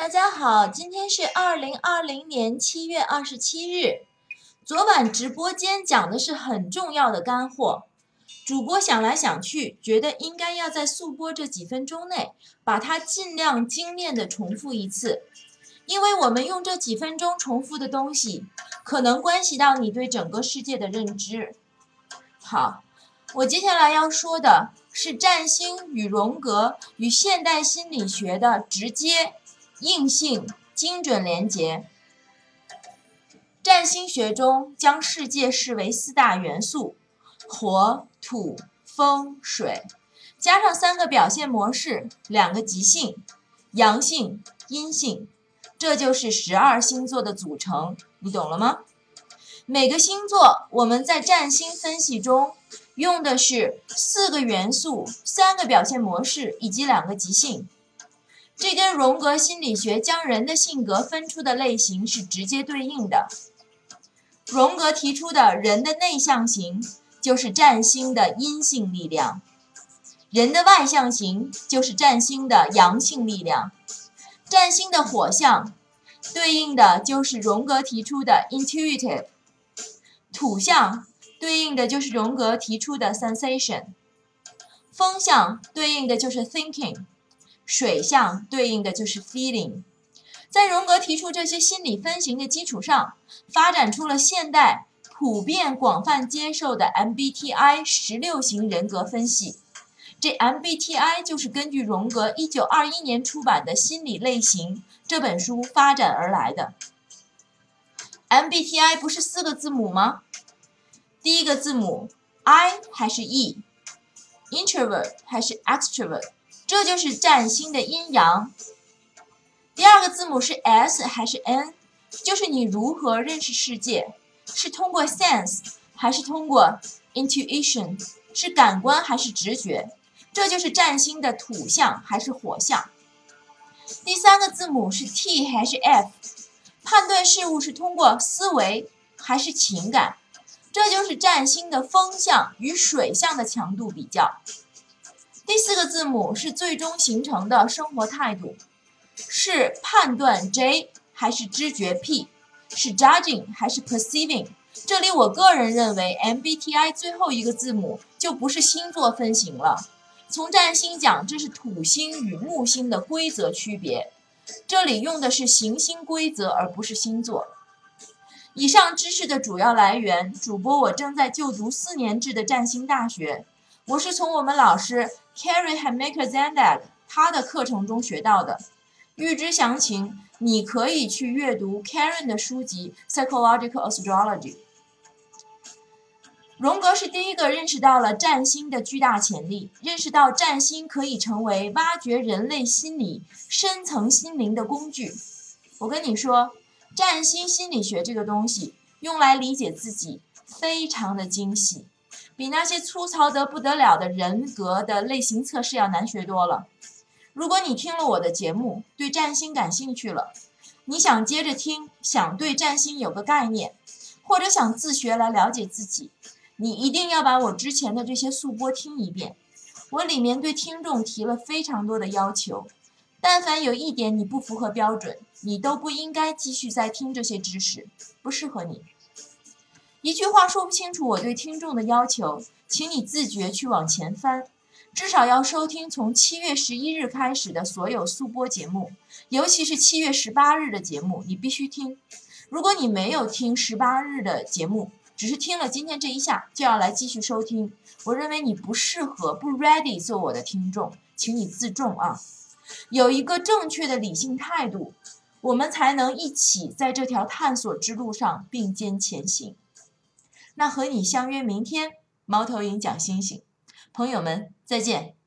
大家好，今天是二零二零年七月二十七日。昨晚直播间讲的是很重要的干货，主播想来想去，觉得应该要在速播这几分钟内把它尽量精炼的重复一次，因为我们用这几分钟重复的东西，可能关系到你对整个世界的认知。好，我接下来要说的是占星与荣格与现代心理学的直接。硬性精准连接。占星学中将世界视为四大元素：火、土、风、水，加上三个表现模式，两个极性，阳性、阴性，这就是十二星座的组成。你懂了吗？每个星座我们在占星分析中用的是四个元素、三个表现模式以及两个极性。这跟荣格心理学将人的性格分出的类型是直接对应的。荣格提出的人的内向型就是占星的阴性力量，人的外向型就是占星的阳性力量。占星的火象对应的就是荣格提出的 intuitive，土象对应的就是荣格提出的 sensation，风象对应的就是 thinking。水象对应的就是 feeling，在荣格提出这些心理分型的基础上，发展出了现代普遍广泛接受的 MBTI 十六型人格分析。这 MBTI 就是根据荣格一九二一年出版的《心理类型》这本书发展而来的。MBTI 不是四个字母吗？第一个字母 I 还是 E？Introvert 还是 Extrovert？这就是占星的阴阳。第二个字母是 S 还是 N？就是你如何认识世界，是通过 sense 还是通过 intuition？是感官还是直觉？这就是占星的土象还是火象。第三个字母是 T 还是 F？判断事物是通过思维还是情感？这就是占星的风象与水象的强度比较。第四个字母是最终形成的生活态度，是判断 J 还是知觉 P，是 judging 还是 perceiving。这里我个人认为 MBTI 最后一个字母就不是星座分型了。从占星讲，这是土星与木星的规则区别，这里用的是行星规则而不是星座。以上知识的主要来源，主播我正在就读四年制的占星大学。我是从我们老师 Carrie Hamaker Zandag 他的课程中学到的。预知详情，你可以去阅读 Karen 的书籍《Psychological Astrology》。荣格是第一个认识到了占星的巨大潜力，认识到占星可以成为挖掘人类心理深层心灵的工具。我跟你说，占星心理学这个东西用来理解自己，非常的精细。比那些粗糙得不得了的人格的类型测试要难学多了。如果你听了我的节目，对占星感兴趣了，你想接着听，想对占星有个概念，或者想自学来了解自己，你一定要把我之前的这些速播听一遍。我里面对听众提了非常多的要求，但凡有一点你不符合标准，你都不应该继续再听这些知识，不适合你。一句话说不清楚我对听众的要求，请你自觉去往前翻，至少要收听从七月十一日开始的所有速播节目，尤其是七月十八日的节目，你必须听。如果你没有听十八日的节目，只是听了今天这一下就要来继续收听，我认为你不适合，不 ready 做我的听众，请你自重啊！有一个正确的理性态度，我们才能一起在这条探索之路上并肩前行。那和你相约明天，猫头鹰讲星星，朋友们再见。